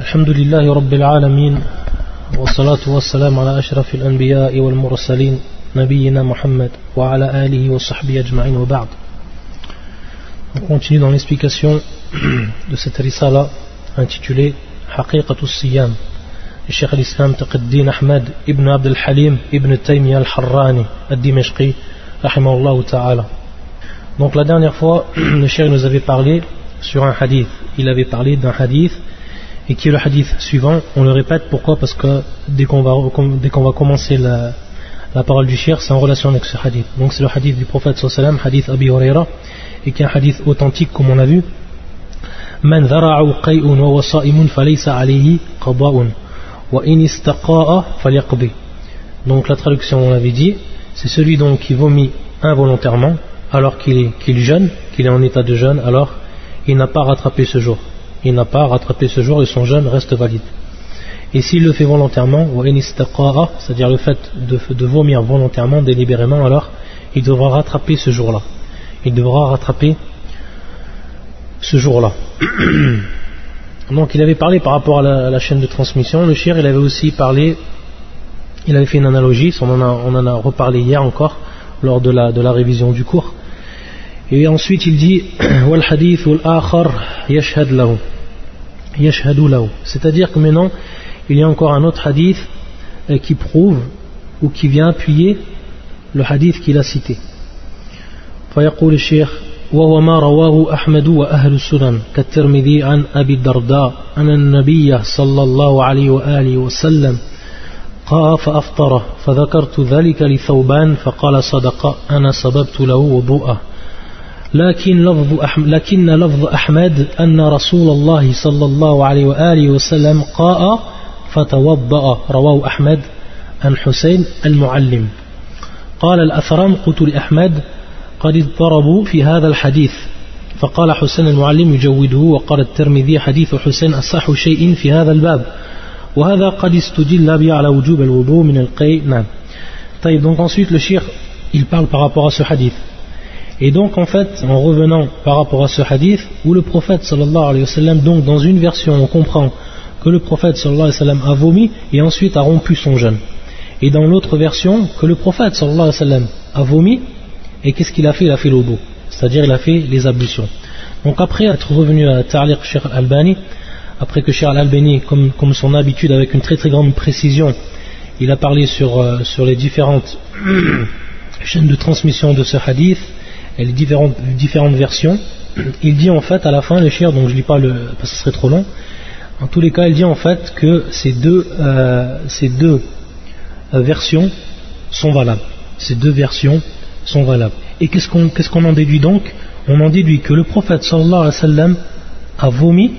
الحمد لله رب العالمين والصلاة والسلام على أشرف الأنبياء والمرسلين نبينا محمد وعلى آله وصحبه أجمعين وبعد. On continue dans l'explication de cette risala intitulée Haqiqatul Siyam. الشيخ الإسلام تقي الدين أحمد ابن عبد الحليم ابن تيمية الحراني الدمشقي رحمه الله تعالى Donc la dernière fois, le cheikh nous avait parlé sur un hadith. Il avait parlé d'un hadith et qui est le hadith suivant. On le répète, pourquoi Parce que dès qu'on va, dès qu'on va commencer la, la parole du shir, c'est en relation avec ce hadith. Donc c'est le hadith du prophète sallam, hadith Abi Huraira, et qui est un hadith authentique comme on a vu. من ذرع قيء وهو صائم فليس عليه قضاء وإن استقاء فليقضي Donc la traduction on l'avait dit, c'est celui donc qui vomit involontairement alors qu'il est, qu'il jeûne, qu'il est en état de jeûne, alors il n'a pas rattrapé ce jour il n'a pas rattrapé ce jour et son jeûne reste valide. Et s'il le fait volontairement, c'est-à-dire le fait de, vomir volontairement, délibérément, alors il devra rattraper ce jour-là. Il devra rattraper ce jour-là. Donc il avait parlé par rapport à la, chaîne de transmission. Le shir, il avait aussi parlé, il avait fait une analogie, on en a, reparlé hier encore, lors de la révision du cours. Et ensuite il dit C'est-à-dire que maintenant il y a encore un autre hadith euh, qui prouve ou qui vient appuyer le hadith qu'il a cité. فيقول الشيخ وهو ما رواه أحمد وأهل السنن كالترمذي عن أبي الدرداء أن النبي صلى الله عليه وآله وسلم قاء فأفطره فذكرت ذلك لثوبان فقال صدق أنا سببت له وضوءه. لكن لفظ أحمد لكن لفظ أحمد أن رسول الله صلى الله عليه وآله وسلم قاء فتوضأ. رواه أحمد عن حسين المعلم. قال الأثرم قلت لأحمد قد اضطربوا في هذا الحديث. فقال حسين المعلم يجوده وقال الترمذي حديث حسين أصح شيء في هذا الباب. وهذا قد استدل به على وجوب الوضوء من القي نعم. طيب donc ensuite le shir il parle par rapport à ce hadith. Et donc en fait, en revenant par rapport à ce hadith, où le prophète sallallahu alayhi wa sallam, donc dans une version on comprend que le prophète sallallahu alayhi wa sallam a vomi et ensuite a rompu son jeûne. Et dans l'autre version, que le prophète sallallahu alayhi wa a vomi et qu'est-ce qu'il a fait? Il a fait l'odo, c'est-à-dire il a fait les ablutions. Donc après être revenu à Ta'liq Sheikh Al-Albani, après que Sheikh Al-Albani, comme, comme, son habitude avec une très très grande précision, il a parlé sur, euh, sur les différentes chaînes de transmission de ce hadith, et les différentes, différentes versions, il dit en fait à la fin, le shir, donc je ne lis pas parce que ce serait trop long, en tous les cas, il dit en fait que ces deux, euh, ces deux euh, versions sont valables. Ces deux versions sont valables. Et qu'est-ce qu'on qu'est-ce qu'on en déduit donc? On en déduit que le prophète sallallahu alayhi wa sallam a vomi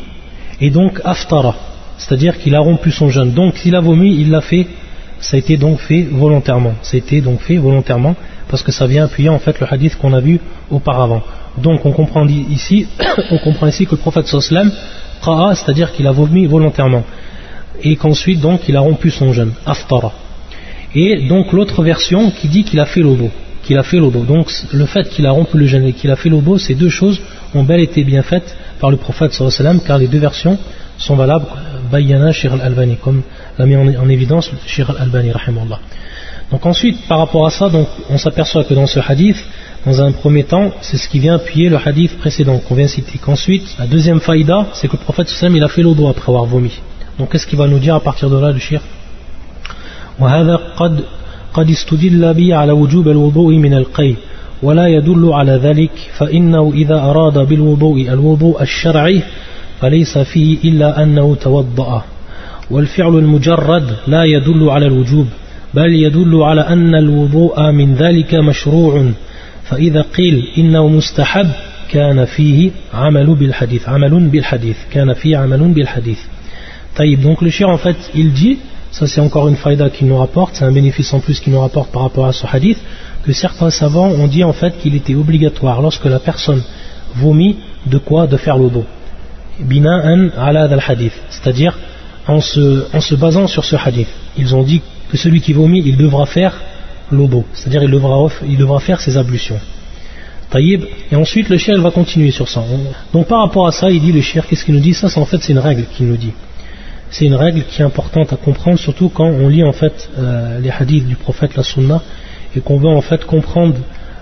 et donc aftara, c'est-à-dire qu'il a rompu son jeûne. Donc s'il a vomi, il l'a fait, ça a été donc fait volontairement. Ça a été donc fait volontairement parce que ça vient appuyer en fait le hadith qu'on a vu auparavant. Donc on comprend ici, on comprend ici que le prophète sallam qa'a, c'est-à-dire qu'il a vomi volontairement, et qu'ensuite donc il a rompu son jeûne, aftara. Et donc l'autre version qui dit qu'il a fait l'odo, qu'il a fait. Donc le fait qu'il a rompu le jeûne et qu'il a fait l'odo, ces deux choses ont bel été bien faites par le prophète sallam, car les deux versions sont valables, Bayana Shir al-Albani, comme l'a mis en, évidence Shir al-Albani, rahimahullah. Donc ensuite, par rapport à ça, donc, on s'aperçoit que dans ce hadith, dans un premier temps, c'est ce qui vient appuyer le hadith précédent qu'on vient citer. Qu'ensuite, la deuxième faïda, c'est que le prophète sallam il a fait l'odo après avoir vomi. Donc qu'est-ce qu'il va nous dire à partir de là, le shir وهذا قد قد استدل به على وجوب الوضوء من القي ولا يدل على ذلك فإنه إذا أراد بالوضوء الوضوء الشرعي فليس فيه إلا أنه توضأ والفعل المجرد لا يدل على الوجوب بل يدل على أن الوضوء من ذلك مشروع فإذا قيل إنه مستحب كان فيه عمل بالحديث عمل بالحديث كان فيه عمل بالحديث طيب donc le shir en fait il dit ça c'est encore une faïda qu'il nous rapporte c'est un bénéfice en plus qu'il nous rapporte par rapport à ce hadith que certains savants ont dit en fait qu'il était obligatoire lorsque la personne vomit de quoi de faire l'odo bina'an ala al hadith c'est-à-dire en se, en se basant sur ce hadith ils ont dit que celui qui vomit, il devra faire l'obo, c'est-à-dire il devra, il devra faire ses ablutions. Taïb, et ensuite le cher va continuer sur ça. Donc par rapport à ça, il dit le cher, qu'est-ce qu'il nous dit? Ça, en fait, c'est une règle qu'il nous dit. c'est une règle qui est importante à comprendre, surtout quand on lit en fait euh, les hadiths du prophète, la sunna, et qu'on veut en fait comprendre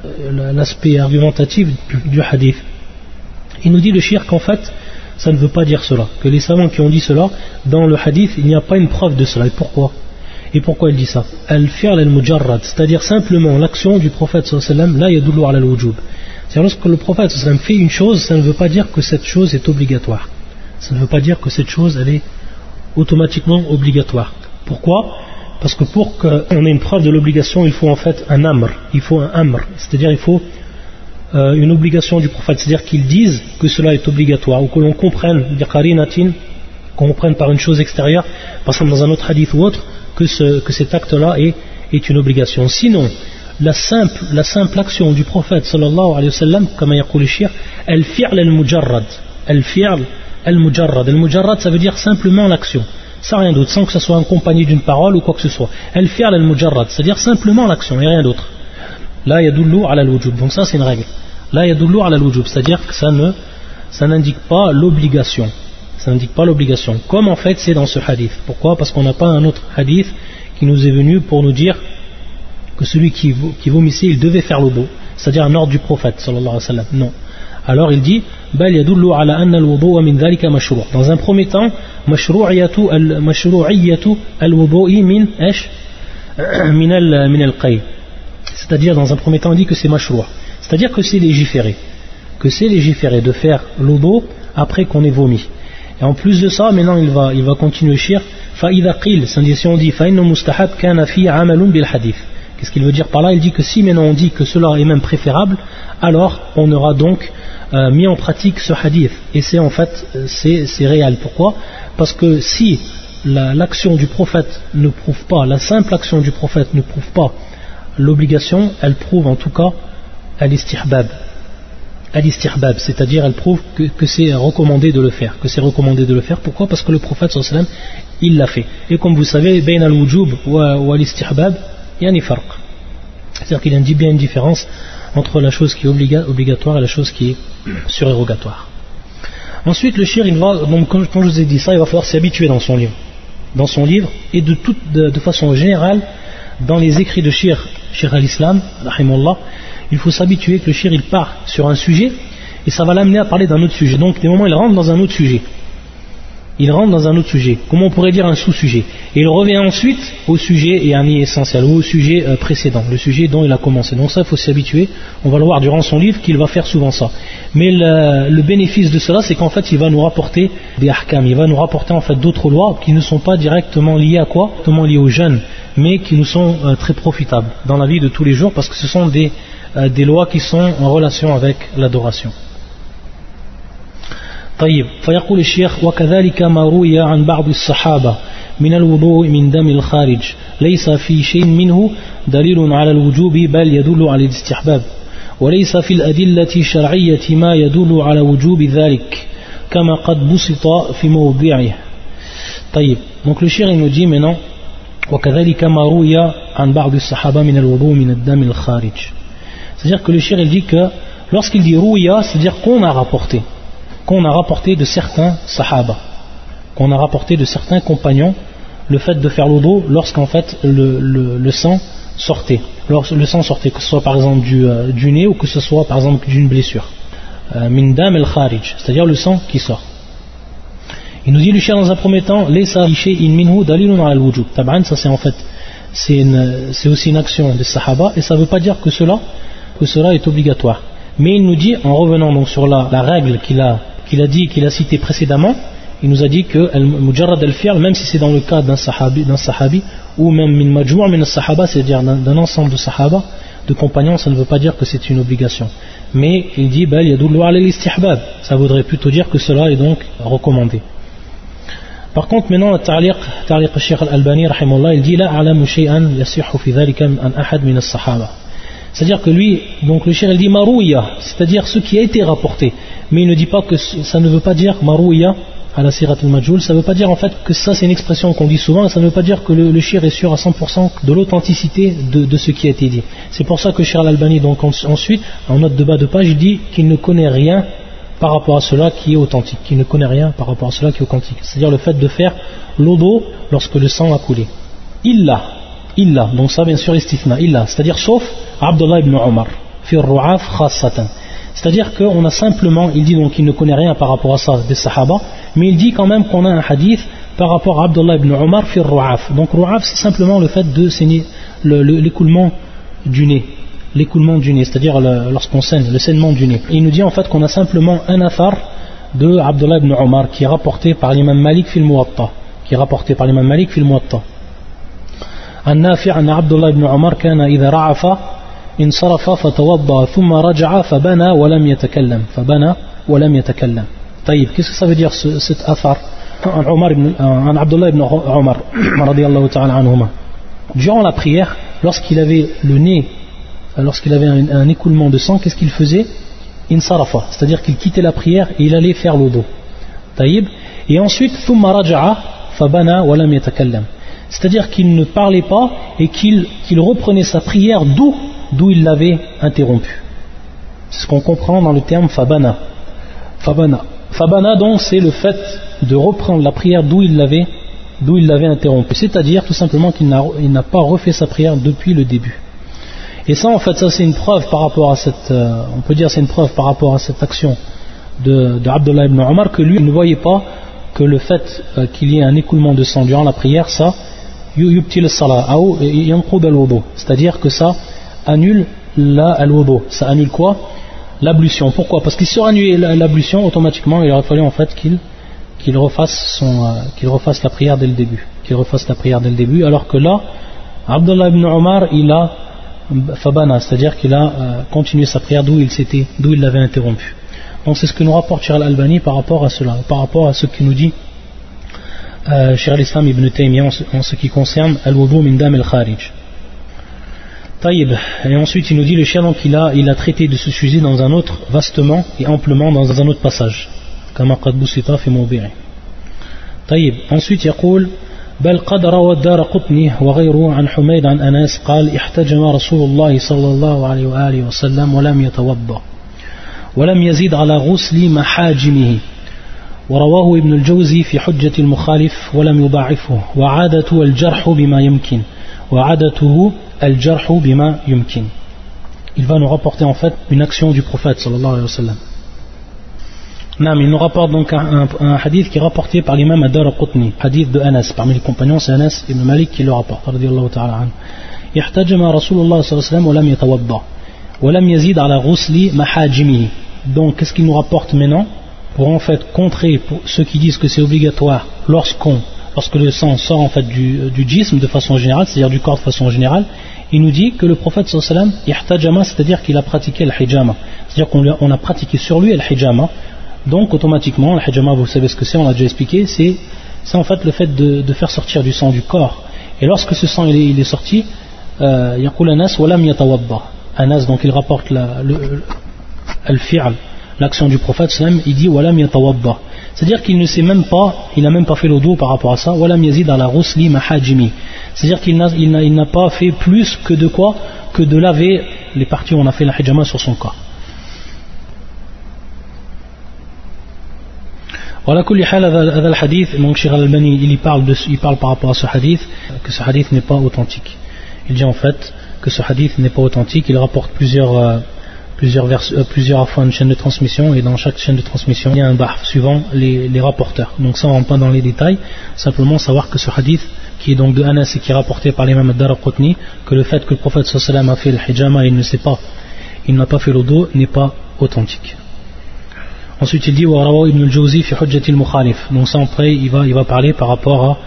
euh, l'aspect argumentatif du, hadith. Il nous dit le shirk qu'en fait, ça ne veut pas dire cela. Que les savants qui ont dit cela, dans le hadith, il n'y a pas une preuve de cela. Et pourquoi? Et pourquoi il dit ça Al-fi'l al-mujarrad, c'est-à-dire simplement l'action du prophète sallallahu là, yadullu ala al-wujub. C'est lorsque le prophète fait une chose, ça ne veut pas dire que cette chose est obligatoire. Ça ne veut pas dire que cette chose, est automatiquement obligatoire. Pourquoi? Parce que pour qu'on ait une preuve de l'obligation, il faut en fait un amr, il faut un amr, c'est-à-dire il faut euh, une obligation du prophète, c'est-à-dire qu'ils disent que cela est obligatoire, ou que l'on comprenne, qu'on comprenne par une chose extérieure, par exemple dans un autre hadith ou autre, que, cet acte-là est, une obligation. Sinon, la simple, la action du prophète sallallahu alayhi wa sallam, comme a dit le elle fi'l al-mujarrad, elle fi'l al-mujarrad. Al-mujarrad, ça veut dire simplement l'action, sans rien d'autre, sans que ça soit accompagné d'une parole ou quoi que ce soit. Elle fi'l al-mujarrad, c'est-à-dire simplement l'action et rien d'autre. Là, yadullu ala al-wujub. Donc ça, c'est une règle. Là, yadullu ala al-wujub, c'est-à-dire que ça ne, ça n'indique pas l'obligation. Ça n'indique pas l'obligation. Comme en fait, c'est dans ce hadith. Pourquoi? Parce qu'on n'a pas un autre hadith qui nous est venu pour nous dire que celui qui, vomissait, il devait faire le beau. C'est-à-dire un ordre du prophète, sallallahu alayhi wa sallam. Non. Alors il dit dans un premier temps c'est-à-dire dans un premier temps il dit que c'est mashrou' c'est-à-dire que c'est légiféré que c'est légiféré de faire l'obo après qu'on ait vomi et en plus de ça maintenant il va, il va continuer shir c'est-à-dire si on dit qu'est-ce qu'il veut dire par là? Il dit que si maintenant on dit que cela est même préférable alors on aura donc euh, mis en pratique ce hadith. Et c'est en fait, c'est réel. Pourquoi? Parce que si l'action du prophète ne prouve pas, la simple action du prophète ne prouve pas l'obligation, elle prouve en tout cas al-istihbab. Al-istihbab, c'est-à-dire elle prouve que, c'est recommandé de le faire. Que c'est recommandé de le faire. Pourquoi? Parce que le prophète sallam, il l'a fait. Et comme vous savez, bain al-wujub ou al-istihbab, il y a un C'est-à-dire qu'il a bien une différence entre la chose qui est obligatoire et la chose qui est surérogatoire. Ensuite, le shir, il va, donc, comme, je vous ai dit ça, il va falloir s'y habituer dans son livre. Dans son livre, et de, toute, de, façon générale, dans les écrits de shir, shir al-Islam, il faut s'habituer que le shir, il part sur un sujet, et ça va l'amener à parler d'un autre sujet. Donc, des moments, il rentre dans un autre sujet il rentre dans un autre sujet, comment on pourrait dire un sous-sujet. Et il revient ensuite au sujet et un essentiel, ou au sujet euh, précédent, le sujet dont il a commencé. Donc ça, il faut s'y habituer. On va le voir durant son livre qu'il va faire souvent ça. Mais le, bénéfice de cela, c'est qu'en fait, il va nous rapporter des ahkam, il va nous rapporter en fait d'autres lois qui ne sont pas directement liées à quoi Directement liées aux jeunes, mais qui nous sont euh, très profitables dans la vie de tous les jours parce que ce sont des, euh, des lois qui sont en relation avec l'adoration. طيب فيقول الشيخ وكذلك ما روي عن بعض الصحابة من الوضوء من دم الخارج ليس في شيء منه دليل على الوجوب بل يدل على الاستحباب وليس في الأدلة الشرعية ما يدل على وجوب ذلك كما قد بسط في موضعه. طيب donc le shir il nous dit maintenant وكذلك ما روي عن بعض الصحابة من الوضوء من الدم الخارج. C'est-à-dire que le shir il dit que lorsqu'il dit rouya c'est-à-dire qu'on a rapporté. Qu'on a rapporté de certains sahaba, qu'on a rapporté de certains compagnons le fait de faire l'odo lorsqu'en fait le, sang sortait. Lorsque le sang sortait, que ce soit par exemple euh, du, nez ou que ce soit par exemple d'une blessure. Euh, Mindam el kharij, c'est-à-dire le sang qui sort. Il nous dit le chien dans un premier temps, ça c'est en fait, c'est aussi une action des sahaba et ça ne veut pas dire que cela, que cela est obligatoire. Mais il nous dit, en revenant donc sur la règle qu'il a qu'il a dit, qu'il a cité précédemment, il nous a dit que Mujarrad al-Fi'l, même si c'est dans le cas d'un sahabi, sahabi, ou même min majmou' min sahaba c'est-à-dire d'un ensemble de sahaba, de compagnons, ça ne veut pas dire que c'est une obligation. Mais il dit, bal yadullu ala istihbab Ça voudrait plutôt dire que cela est donc recommandé. Par contre, maintenant, le ta'liq, ta'liq al-Shaykh al-Albani, il dit, la a'lamu shay'an yasihu fi dhalika an ahad min as-sahaba. C'est-à-dire que lui, donc le shir, il dit marouya, c'est-à-dire ce qui a été rapporté. Mais il ne dit pas que ça ne veut pas dire marouya à la sirat al-majul, ça ne veut pas dire en fait que ça c'est une expression qu'on dit souvent, ça ne veut pas dire que le, shir est sûr à 100% de l'authenticité de, ce qui a été dit. C'est pour ça que Shir al-Albani, donc ensuite, en note de bas de page, il dit qu'il ne connaît rien par rapport à cela qui est authentique, qui ne connaît rien par rapport à cela qui est authentique. C'est-à-dire le fait de faire l'odo lorsque le sang a coulé. Illa, illa, donc ça bien sûr l'istifna, illa, c'est-à-dire sauf Abdullah ibn Omar. C'est-à-dire qu'on a simplement, il dit donc qu'il ne connaît rien par rapport à ça des sahaba, mais il dit quand même qu'on a un hadith par rapport à Abdullah ibn Omar fi ru'af. Donc ru'af c'est simplement le fait de saigner l'écoulement du nez l'écoulement du nez, c'est-à-dire lorsqu'on saigne, le saignement du nez. il nous dit en fait qu'on a simplement un afar de Abdullah ibn Omar qui est rapporté par l'imam Malik fil Muwatta, qui est rapporté par l'imam Malik fil Muwatta. النافع أن عبد الله بن عمر كان إذا رعف انصرف فتوضأ ثم رجع فبنى ولم يتكلم فبنى ولم يتكلم طيب qu'est-ce que ça veut dire cet athar عن عمر بن عن عبد الله بن عمر رضي الله تعالى عنهما durant la prière lorsqu'il avait le nez lorsqu'il avait un, écoulement de sang, qu'est-ce qu'il faisait Insarafa, c'est-à-dire qu'il quittait la prière et il allait faire l'odo. Taïb. Et ensuite, thumma raja'a fabana walam yatakallam. C'est-à-dire qu'il ne parlait pas et qu'il reprenait sa prière d'où d'où il l'avait interrompu. C'est ce qu'on comprend dans le terme fabana. Fabana. Fabana donc c'est le fait de reprendre la prière d'où il l'avait d'où il l'avait interrompu. C'est-à-dire tout simplement qu'il n'a pas refait sa prière depuis le début. Et ça, en fait, c'est une preuve par rapport à cette, euh, on peut dire c'est une preuve par rapport à cette action de, de Abdullah ibn Omar que lui ne voyait pas que le fait euh, qu'il y ait un écoulement de sang durant la prière, ça, c'est-à-dire que ça annule la ça annule quoi? L'ablution. Pourquoi? Parce qu'il sur annulé l'ablution, automatiquement, il aurait fallu en fait qu'il qu'il refasse, son, euh, qu'il refasse la prière dès le début. Qu'il refasse la prière dès le début, alors que là, Abdullah ibn Omar, il a Fabana, c'est-à-dire qu'il a euh, continué sa prière d'où il s'était, d'où il l'avait interrompu. Donc c'est ce que nous rapporte Cheikh al-Albani par rapport à cela, par rapport à ce qu'il nous dit euh, Cheikh al-Islam ibn Taymiyyah en ce, qui concerne al-wudu min dam al-kharij. Taïb. Et ensuite il nous dit le chien donc il a, il a traité de ce sujet dans un autre vastement et amplement dans un autre passage. Comme قد بسط في موضعه. طيب. Ensuite il dit بل قد روى الدار قطني وغيره عن حميد عن أنس قال احتجم رسول الله صلى الله عليه وآله وسلم ولم يتوضأ ولم يزيد على غسل محاجمه ورواه ابن الجوزي في حجة المخالف ولم يضاعفه وعادته الجرح بما يمكن وعادته الجرح بما يمكن Il va nous rapporter en fait une action du prophète sallallahu alayhi wa sallam. Non, il nous rapporte donc un, un, hadith qui est rapporté par l'imam Adar al-Qutni, hadith de Anas. Parmi les compagnons, c'est Anas ibn Malik qui le rapporte, radiallahu ta'ala anhu. احتجم رسول الله صلى الله عليه وسلم ولم يتوضا ولم يزيد على donc qu'est-ce qu'il nous rapporte maintenant pour en fait contrer ceux qui disent que c'est obligatoire lorsqu'on lorsque le sang sort en fait du, du djism de façon générale c'est-à-dire du corps de façon générale il nous dit que le prophète sallallahu alayhi c'est-à-dire qu'il a pratiqué le hijama. C'est-à-dire qu'on a pratiqué sur lui le hijama. Donc automatiquement, le hijama, vous savez ce que c'est, on l'a déjà expliqué, c'est en fait le fait de, faire sortir du sang du corps. Et lorsque ce sang il est, il est sorti, euh, anas donc il rapporte la, le, al l'action du prophète sallam, il dit walam yatawadda. C'est-à-dire qu'il ne sait même pas, il n'a même pas fait l'odo par rapport à ça, walam yazid ala rusli mahajimi. C'est-à-dire qu'il n'a il pas fait plus que de quoi Que de laver les parties où on a fait la hijama sur son corps. Voilà, هذا الحديث donc Cheikh Al-Albani il, parle de, il parle par rapport à ce hadith que ce hadith n'est pas authentique il dit en fait que ce hadith n'est pas authentique il rapporte plusieurs euh, euh, plusieurs fois une chaîne de transmission et dans chaque chaîne de transmission il y a un bar suivant les, rapporteurs donc ça on rentre pas dans les détails simplement savoir que ce hadith qui est donc de Anas et qui est rapporté par l'imam Ad-Daraqutni que le fait que le prophète sallallahu a fait le hijama et il ne sait pas il n'a pas fait l'odo n'est pas authentique Ensuite, il dit Warawa ibn al-Jawzi fi al-mukhalif. Donc, ça, après, il va, parler par rapport à.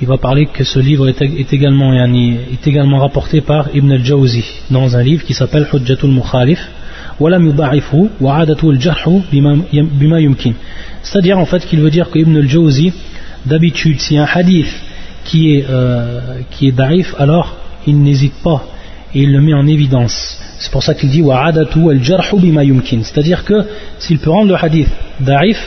Il va parler que ce livre est, également, est également rapporté par Ibn al-Jawzi dans un livre qui s'appelle Hujjatul Mukhalif. C'est-à-dire en fait qu'il veut dire que Ibn al-Jawzi, d'habitude, si un hadith qui est, euh, qui est daif, alors il n'hésite pas et il le met en évidence. C'est pour ça qu'il dit wa'adatu al-jarhu bima yumkin. C'est-à-dire que s'il peut rendre le hadith da'if,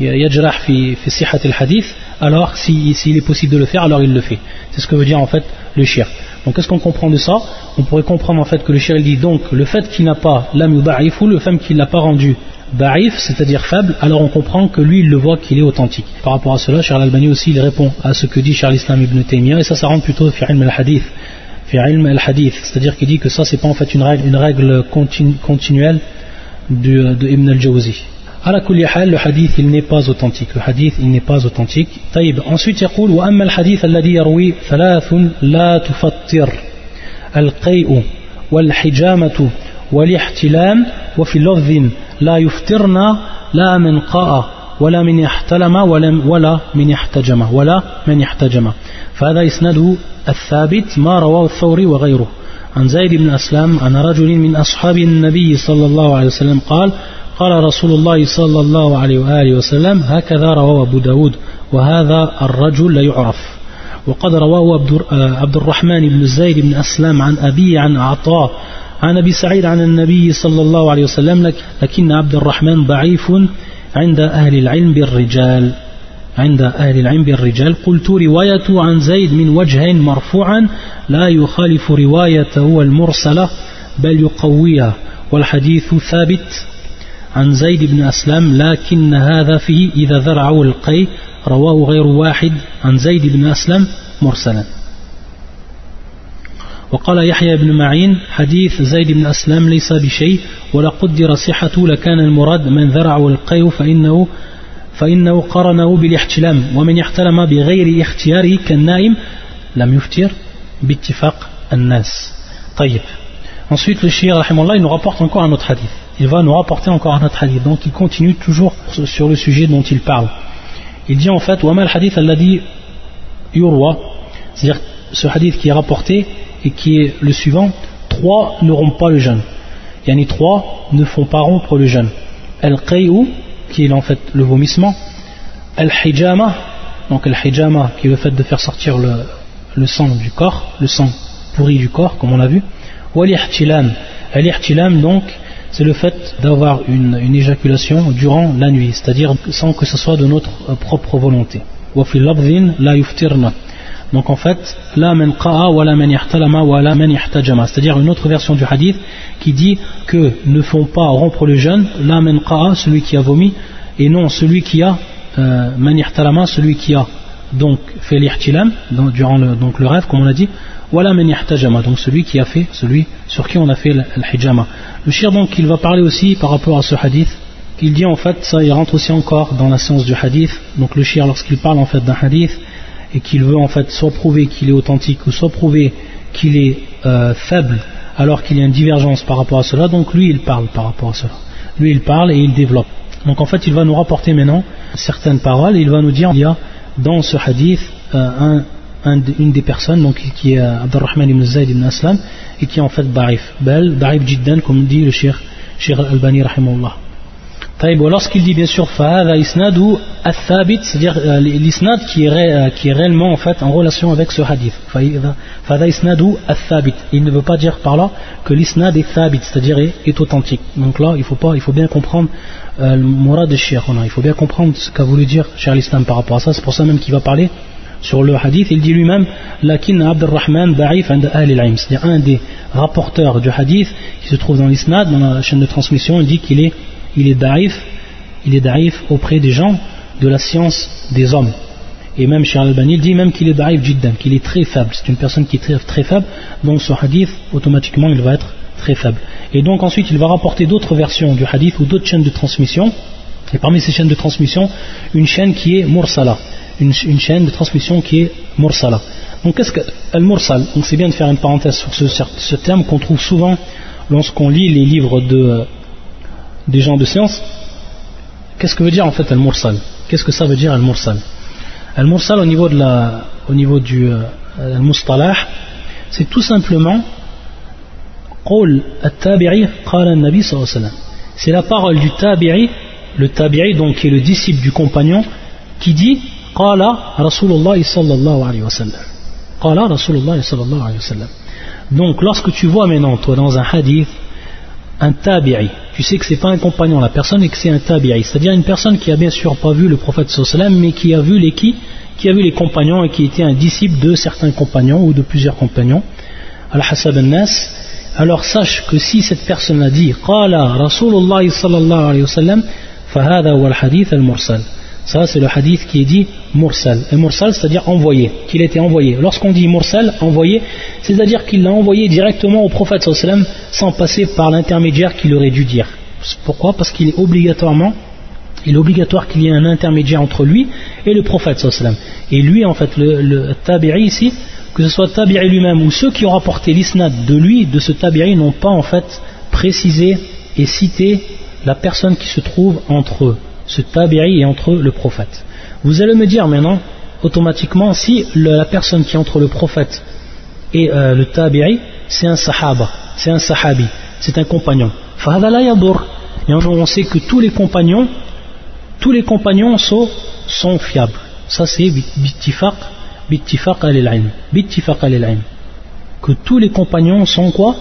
yajrah fi, fi sihat al-hadith, alors s'il si, est possible de le faire, alors il le fait. C'est ce que veut dire en fait le shir. Donc qu'est-ce qu'on comprend de ça? On pourrait comprendre en fait que le shir dit donc le fait qu'il n'a pas l'am ou le fait qu'il n'a pas rendu Baif, c'est-à-dire faible, alors on comprend que lui il le voit qu'il est authentique. Par rapport à cela, Charles Albani aussi il répond à ce que dit Charles Islam ibn Taymiyyah et ça ça rentre plutôt fi al-hadith. Al-hadith, c'est-à-dire qu'il dit que ça c'est pas en fait une règle, une règle continuelle de, de Ibn al-Jawzi. على كل حال le hadith il n'est pas authentique. Le hadith il n'est pas authentique. طيب ensuite يقول وأما الحديث الذي يروي ثلاث لا تفطر القيء والحجامة والاحتلام وفي لفظ لا يفطرنا لا من قاء ولا من يحتلم ولا من يحتجم ولا من يحتجم فهذا إسناده الثابت ما رواه الثوري وغيره. عن زيد بن أسلم عن رجل من أصحاب النبي صلى الله عليه وسلم قال قال رسول الله صلى الله عليه وآله وسلم هكذا رواه أبو داود وهذا الرجل لا يعرف. وقد رواه عبد الرحمن بن زيد بن أسلم عن أبي عن عطاء عن أبي سعيد عن النبي صلى الله عليه وسلم لكن عبد الرحمن ضعيف عند أهل العلم بالرجال. عند أهل العلم بالرجال. قلت روايته عن زيد من وجه مرفوعا لا يخالف روايته المرسلة بل يقويها والحديث ثابت. عن زيد بن أسلم لكن هذا فيه إذا ذرعه القي رواه غير واحد عن زيد بن أسلم مرسلا. وقال يحيى بن معين حديث زيد بن أسلم ليس بشيء ولا قدر صحته لكان المراد من ذرعه القي فإنه فإنه قرنه بالاحتلام ومن يحتلم بغير اختياره كالنائم لم يفتر باتفاق الناس. طيب. Ensuite, le shir, il nous rapporte encore un autre hadith. Il va nous rapporter encore un autre hadith. Donc, il continue toujours sur le sujet dont il parle. Il dit en fait, hadith alladhi yurwa, c'est-à-dire ce hadith qui est rapporté et qui est le suivant, trois ne rompent pas le jeûne. Yani trois ne font pas rompre le jeûne. Al-qay'u, qui est en fait le vomissement. Al-hijama, donc al-hijama, qui est le fait de faire sortir le, sang du corps, le sang pourri du corps, comme on l'a vu. Al-ihtilam, donc, c'est le fait d'avoir une, éjaculation durant la nuit, c'est-à-dire sans que ce soit de notre propre volonté. Donc en fait, c'est-à-dire une autre version du hadith qui dit que ne font pas rompre le jeûne, la celui qui a vomi, et non celui qui a euh, celui qui a donc fait l'ihtilam, durant le, donc le rêve, comme on l'a dit, voilà donc celui qui a fait, celui sur qui on a fait l'hijama. Le shir donc il va parler aussi par rapport à ce hadith. Il dit en fait, ça il rentre aussi encore dans la science du hadith. Donc le shir lorsqu'il parle en fait d'un hadith et qu'il veut en fait soit prouver qu'il est authentique ou soit prouver qu'il est euh, faible alors qu'il y a une divergence par rapport à cela, donc lui il parle par rapport à cela. Lui il parle et il développe. Donc en fait il va nous rapporter maintenant certaines paroles et il va nous dire il y a dans ce hadith euh, un une des personnes donc, qui est euh, Abdurrahman ibn Zayd ibn Aslam et qui est en fait Da'if. Bel, Da'if Jiddan, comme dit le Cheikh, Al-Albani, rahimahullah. Lorsqu'il dit bien sûr Fahada isnadu al-thabit, c'est-à-dire euh, l'isnad qui, est euh, qui est réellement en fait en relation avec ce hadith. Fahada isnadu al-thabit. Il ne veut pas dire par là que l'isnad est thabit, c'est-à-dire est, authentique. Donc là, il faut, pas, il faut bien comprendre le murad de Cheikh. Il faut bien comprendre ce qu'a voulu dire Cheikh l'Islam par rapport à ça. C'est pour ça même qu'il va parler sur le hadith, il dit lui-même Lakin Abdurrahman Ba'if and al c'est-à-dire un des rapporteurs du hadith qui se trouve dans l'isnad, dans la chaîne de transmission, il dit qu'il est, il est da'if, il est auprès des gens de la science des hommes. Et même chez Al-Albani, il dit même qu'il est da'if jiddan, qu'il est très faible. C'est une personne qui est très, faible, donc ce hadith, automatiquement, il va être très faible. Et donc ensuite, il va rapporter d'autres versions du hadith ou d'autres chaînes de transmission. Et parmi ces chaînes de transmission, une chaîne qui est mursala une, chaîne de transmission qui est mursala. Donc qu'est-ce que al-mursal? Donc c'est bien de faire une parenthèse sur ce, terme qu'on trouve souvent lorsqu'on lit les livres de, des gens de science, qu'est-ce que veut dire en fait al-mursal? Qu'est-ce que ça veut dire al-mursal? Al-mursal au niveau, de la, au niveau du euh, mustalah c'est tout simplement C'est la parole du tabi'i, le tabi'i donc qui est le disciple du compagnon, qui dit Qala Donc lorsque tu vois maintenant toi dans un hadith un tabi'i tu sais que c'est pas un compagnon la personne et que c'est un tabi'i c'est-à-dire une personne qui a bien sûr pas vu le prophète sallam mais qui a vu les qui? A vu les compagnons et qui était un disciple de certains compagnons ou de plusieurs compagnons. Al-hasab al-nas alors sache que si cette personne a dit Rasulullah wa al-hadith al-mursal. Ça, c'est le hadith qui est dit mursal. Et mursal, c'est-à-dire envoyé, qu'il a été envoyé. Lorsqu'on dit mursal, envoyé, c'est-à-dire qu'il l'a envoyé directement au prophète sallam sans passer par l'intermédiaire qu'il aurait dû dire. Pourquoi? Parce qu'il est obligatoirement, il est obligatoire qu'il y ait un intermédiaire entre lui et le prophète sallam. Et lui, en fait, le, le tabi'i ici, que ce soit tabi'i lui-même ou ceux qui ont rapporté l'isnad de lui, de ce tabi'i, n'ont pas en fait précisé et cité la personne qui se trouve entre eux ce tabi'i est entre le prophète. Vous allez me dire maintenant, automatiquement, si la personne qui est entre le prophète et euh, le tabi'i, c'est un sahaba, c'est un sahabi, c'est un compagnon. Et on sait que tous les compagnons, tous les compagnons sont, fiables. Ça c'est bittifaq, bittifaq al-ilm. Bittifaq al Que tous les compagnons sont quoi?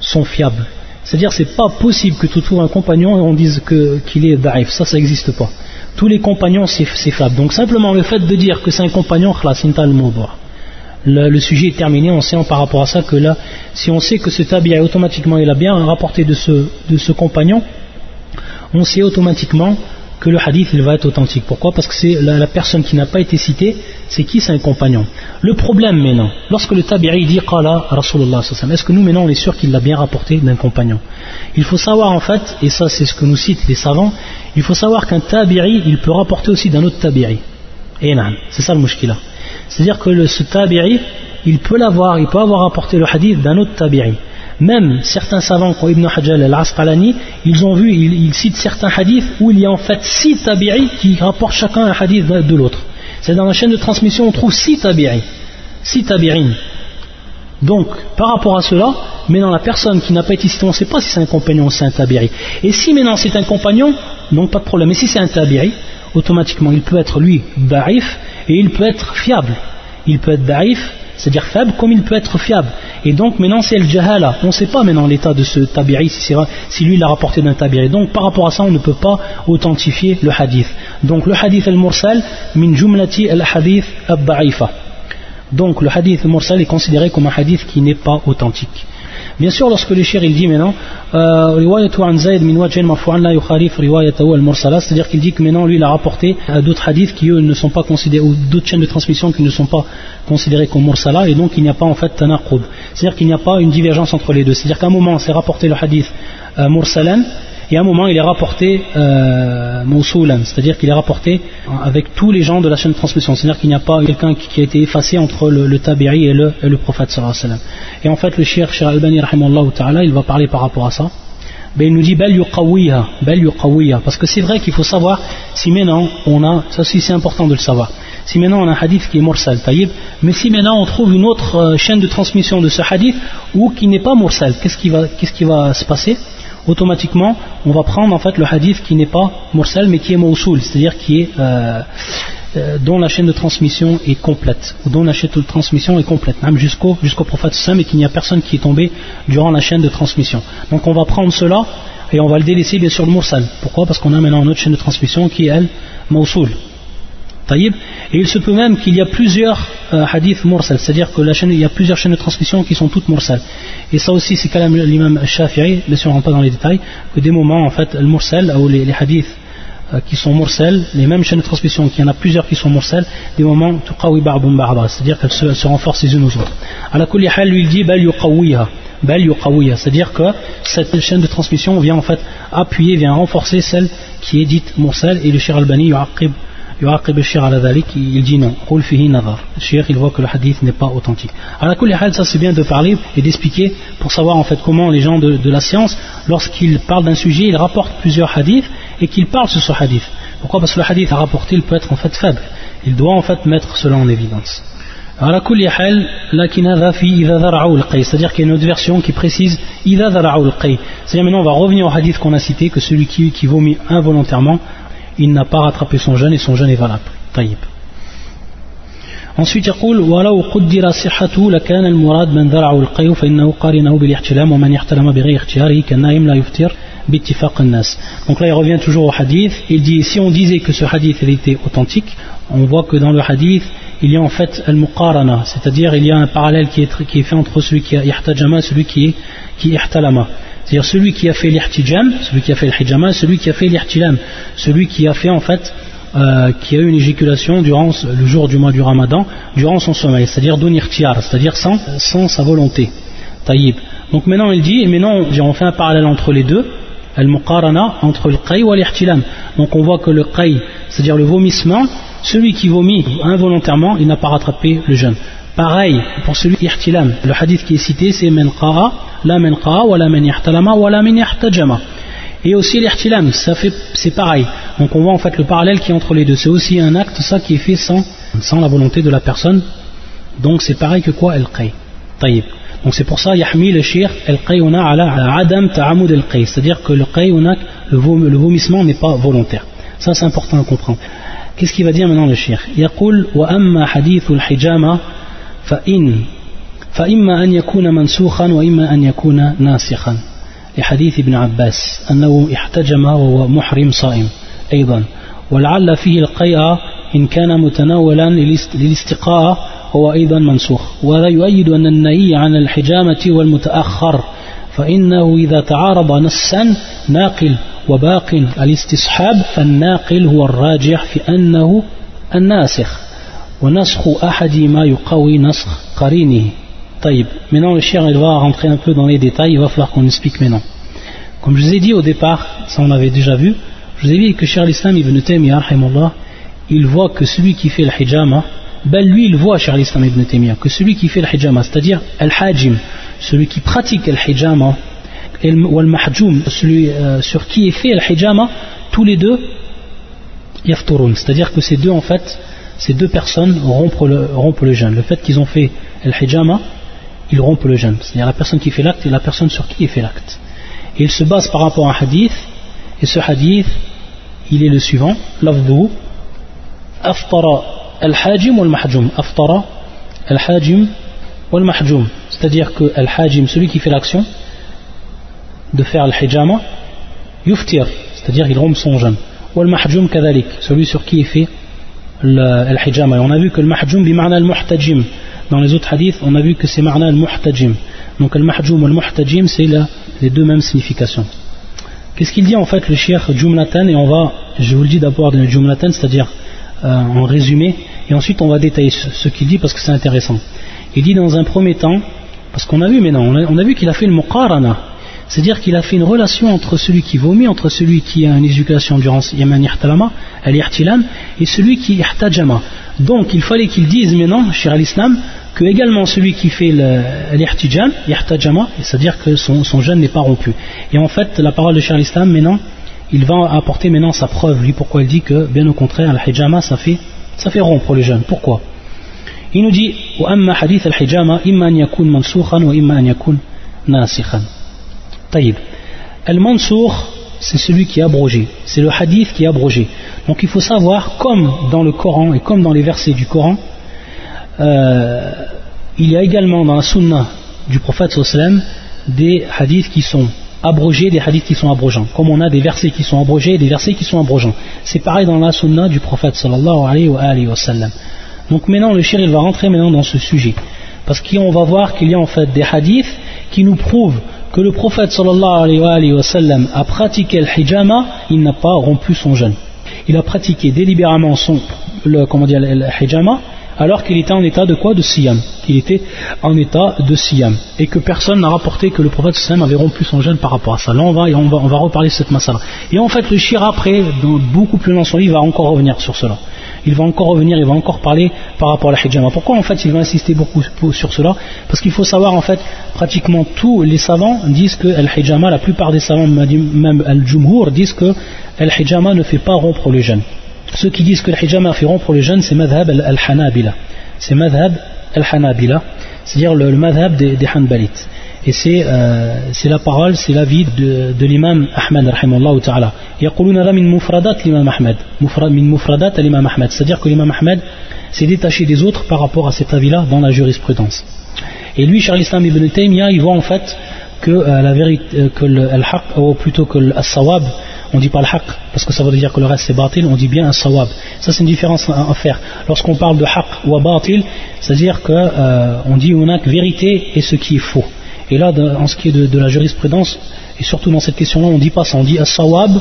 Sont fiables. C'est-à-dire c'est pas possible que tu trouves un compagnon et on dise qu'il est daif, ça ça n'existe pas. Tous les compagnons c'est faible. Donc simplement le fait de dire que c'est un compagnon, le, le sujet est terminé, on sait par rapport à ça que là, si on sait que ce tabi'a automatiquement il a bien rapporté de ce, de ce compagnon, on sait automatiquement que le hadith il va être authentique. Pourquoi? Parce que c'est la, personne qui n'a pas été citée, c'est qui? C'est un compagnon. Le problème maintenant, lorsque le tabi'i dit Qala Rasulullah est-ce que nous maintenant on est sûr qu'il l'a bien rapporté d'un compagnon? Il faut savoir en fait, et ça c'est ce que nous citent les savants, il faut savoir qu'un tabi'i il peut rapporter aussi d'un autre tabi'i. Et c'est ça le mushkila. C'est-à-dire que ce tabi'i il peut l'avoir, il peut avoir rapporté le hadith d'un autre tabi'i. Même certains savants comme Ibn Hajjal al-Asqalani, ils ont vu, ils, citent certains hadiths où il y a en fait six tabi'i qui rapportent chacun un hadith de, l'autre. C'est dans la chaîne de transmission, on trouve six tabi'i, six tabi'in. Donc, par rapport à cela, maintenant la personne qui n'a pas été citée, on ne sait pas si c'est un compagnon ou c'est un tabi'i. Et si maintenant c'est un compagnon, donc pas de problème. Mais si c'est un tabi'i, automatiquement il peut être lui da'if et il peut être fiable. Il peut être da'if c'est-à-dire faible, comme il peut être fiable. Et donc maintenant c'est le jahala. On ne sait pas maintenant l'état de ce tabiri, si, lui l'a rapporté d'un tabiri. Donc par rapport à ça, on ne peut pas authentifier le hadith. Donc le hadith al-mursal, min jumlati al-hadith al-ba'ifa. Donc le hadith al-mursal est considéré comme un hadith qui n'est pas authentique. Bien sûr, lorsque le shir il dit maintenant, euh, c'est-à-dire qu'il dit que maintenant lui il a rapporté euh, d'autres hadiths qui eux ne sont pas considérés, ou d'autres chaînes de transmission qui ne sont pas considérées comme mursala, et donc il n'y a pas en fait tanaqub. C'est-à-dire qu'il n'y a pas une divergence entre les deux. C'est-à-dire qu'à un moment c'est rapporté le hadith euh, mursalan, et à un moment il est rapporté euh, c'est-à-dire qu'il est rapporté avec tous les gens de la chaîne de transmission, c'est-à-dire qu'il n'y a pas quelqu'un qui a été effacé entre le, le et le, prophète sallallahu Et en fait le shir Shir Albani ta'ala, il va parler par rapport à ça. Ben, il nous dit bel bel parce que c'est vrai qu'il faut savoir si maintenant on a, ça aussi c'est important de le savoir, si maintenant on a un hadith qui est mursal, taïb, mais si maintenant on trouve une autre euh, chaîne de transmission de ce hadith ou qui n'est pas mursal, qu'est-ce qui va se passer? Automatiquement, on va prendre en fait le hadith qui n'est pas mursal mais qui est mausoul, c'est-à-dire qui est euh, euh, dont la chaîne de transmission est complète, ou dont la chaîne de transmission est complète, même jusqu'au prophète saint, mais qu'il n'y a personne qui est tombé durant la chaîne de transmission. Donc on va prendre cela et on va le délaisser bien sûr le mursal. Pourquoi? Parce qu'on a maintenant une autre chaîne de transmission qui est elle. Et il se peut même qu'il y a plusieurs euh, hadiths mursal, c'est-à-dire que la chaîne, il y a plusieurs chaînes de transmission qui sont toutes mursal. Et ça aussi, c'est quand l'imam Shafi'i, bien sûr on ne rentre pas dans les détails, que des moments, en fait, le mursal, ou les, hadiths euh, qui sont mursal, les mêmes chaînes de transmission, qu'il y en a plusieurs qui sont mursal, des moments, c'est-à-dire qu'elles se, renforcent les unes aux autres. La kulli lui dit, bal c'est-à-dire que cette chaîne de transmission vient en fait appuyer, vient renforcer celle qui est dite mursal, et le Shir Albani yu'aqib il dit non. le il voit que le hadith n'est pas authentique. Ça c'est bien de parler et d'expliquer pour savoir en fait comment les gens de, la science lorsqu'ils parlent d'un sujet ils rapportent plusieurs hadiths et qu'ils parlent sur ce hadith. Pourquoi? Parce que le hadith à rapporter il peut être en fait faible. Il doit en fait mettre cela en évidence. C'est-à-dire qu'il y a une autre version qui précise c'est-à-dire maintenant on va revenir au hadith qu'on a cité que celui qui, qui vomit involontairement il n'a pas rattrapé son jeûne et son jeûne est valable. طيب. Ensuite يقول ولو قدر صحته لكان المراد من ذرعه القيء فإنه قارنه بالاحتلام ومن يحتلم بغير اختياره كالنائم لا يفطر باتفاق الناس. Donc là il revient toujours au hadith, il dit si on disait que ce hadith était authentique, on voit que dans le hadith il y a en fait al-muqarana, c'est-à-dire il y a un parallèle qui est, qui est fait entre celui qui a ihtajama et celui qui est qui ihtalama. C'est-à-dire celui qui a fait l'ihtijam, celui qui a fait l'ihtajama, celui qui a fait l'ihtilam, celui qui a fait en fait euh, qui a eu une éjaculation durant le jour du mois du Ramadan, durant son sommeil, c'est-à-dire donirtiar, c'est-à-dire sans, sans sa volonté. Taïb. Donc maintenant il dit, et maintenant on fait un parallèle entre les deux, al-muqarana, entre le qay et l'ihtilam. Donc on voit que le qay, c'est-à-dire le vomissement, celui qui vomit involontairement, il n'a pas rattrapé le jeûne. Pareil pour celui qui. Le hadith qui est cité, c'est men qara, la men qara, la men ihtalama, wa la men. Et aussi l'ihtilam, c'est pareil. Donc on voit en fait le parallèle qui est entre les deux. C'est aussi un acte, ça qui est fait sans, sans la volonté de la personne. Donc c'est pareil que quoi El qay. Taïb. Donc c'est pour ça, Yahmi le shir, El qayuna ala adam ta'amud El qay. C'est-à-dire que le qayuna, le vomissement n'est pas volontaire. Ça c'est important à comprendre. Qu'est-ce qu'il va dire maintenant le shir? Yaqul wa amma hadith hijama. فإن فإما أن يكون منسوخا وإما أن يكون ناسخا. لحديث ابن عباس أنه احتجم وهو محرم صائم أيضا. ولعل فيه القيء إن كان متناولا للاستقاء هو أيضا منسوخ. وهذا يؤيد أن النهي عن الحجامة والمتأخر. فإنه إذا تعارض نصا ناقل. وباق الاستصحاب فالناقل هو الراجح في أنه الناسخ. ونسخ أحدهما يقوي نسخ قرينه طيب maintenant le cher il va rentrer un peu dans les détails il va falloir qu'on explique maintenant comme je vous ai dit au départ ça on avait déjà vu je vous ai dit que cher l'islam ibn Taymiyyah il voit que celui qui fait le hijama ben lui il voit cher l'islam ibn Taymiyyah que celui qui fait le hijama c'est-à-dire al-hajim celui qui pratique le hijama et le celui euh, sur qui est fait le hijama, tous les deux yafturun. C'est-à-dire que ces deux, en fait, ces deux personnes rompent le, rompent le jeûne. Le fait qu'ils ont fait le hijama, ils rompent le jeûne. C'est-à-dire la personne qui fait l'acte et la personne sur qui est fait l'acte. Et il se base par rapport à un hadith, et ce hadith, il est le suivant, lafdhu, aftara al-hajim wal-mahjum. Aftara al-hajim wal-mahjum. C'est-à-dire que al-hajim, celui qui fait l'action, de faire le hijama, yuftir, c'est-à-dire il rompt son jeûne. Ou le mahjum kadalik, celui sur qui il fait Et on a vu que le mahjum bima'na al-muhtajim. Dans les autres hadiths, on a vu que c'est ma'na al-muhtajim. Donc le mahjum ou le muhtajim, c'est les deux mêmes significations. Qu'est-ce qu'il dit en fait le shiach jumlatan? Et on va, je vous le dis d'abord le jumlatan, c'est-à-dire euh, en résumé, et ensuite on va détailler ce, qu'il dit parce que c'est intéressant. Il dit dans un premier temps, parce qu'on a vu maintenant, on a, vu qu'il a fait le muqarana, c'est-à-dire qu'il a fait une relation entre celui qui vomit, entre celui qui a une éducation durant Yaman Yahtalama, al-Yahtilam, et celui qui Yahtajama. Donc il fallait qu'il dise maintenant, cher al-Islam, que également celui qui fait l'Ihtijam, Yahtajama, c'est-à-dire que son, son jeûne n'est pas rompu. Et en fait, la parole de cher al-Islam, maintenant, il va apporter maintenant sa preuve, lui, pourquoi il dit que, bien au contraire, al-Hijama, ça fait, ça fait rompre le jeûne. Pourquoi Il nous dit, وَأَمَّا حَدِيث الْحِجَامَ إِمَّا أَنْ يَكُونْ مَنْسُوخًا وَإِمَّا أَنْ يَكُونْ نَاسِخًا Taïb. Al-Mansour, c'est celui qui est abrogé. C'est le hadith qui est abrogé. Donc il faut savoir, comme dans le Coran et comme dans les versets du Coran, euh, il y a également dans la sunna du prophète sallam des hadiths qui sont abrogés, des hadiths qui sont abrogeants. Comme on a des versets qui sont abrogés et des versets qui sont abrogeants. C'est pareil dans la sunna du prophète sallallahu alayhi wa, sallam. Donc maintenant le shir il va rentrer maintenant dans ce sujet. Parce qu'on va voir qu'il y a en fait des hadiths qui nous prouvent que le prophète a pratiqué le hijama, il n'a pas rompu son jeûne. Il a pratiqué délibérément son, le, comment le hijama, alors qu'il était en état de quoi? De siyam. Il était en état de siyam. Et que personne n'a rapporté que le prophète sallam avait rompu son jeûne par rapport à ça. Là, on va, on va, on va reparler de cette masala. Et en fait, le shir après, beaucoup plus loin dans son livre, va encore revenir sur cela il va encore revenir, il va encore parler par rapport à la hijama. Pourquoi en fait il va insister beaucoup sur cela? Parce qu'il faut savoir en fait, pratiquement tous les savants disent que al-hijama, la plupart des savants, même al-jumhur, disent que al-hijama ne fait pas rompre le jeûne. Ceux qui disent que al-hijama fait rompre le jeûne, c'est madhab al-hanabila. C'est madhab al-hanabila, c'est-à-dire le, madhab des hanbalites Et euh, c'est la parole, c'est l'avis de, de l'imam Ahmed, rahimallahu ta'ala. يقولون هذا من مفردات l'imam Ahmed. من مفردات l'imam Ahmed. C'est-à-dire que l'imam Ahmed s'est détaché des autres par rapport à cet avis-là dans la jurisprudence. Et lui, Charles Islam ibn Taymiyyah, il voit en fait que euh, la vérité, euh, que le al-haq, ou plutôt que le sawab on dit pas le haq, parce que ça veut dire que le reste c'est batil, on dit bien un sawab. Ça c'est une différence à, faire. Lorsqu'on parle de haq ou batil, c'est-à-dire qu'on euh, dit on a que vérité et ce qui est faux. Et là, en ce qui est de, la jurisprudence, et surtout dans cette question-là, on ne dit pas ça, on dit as-sawab,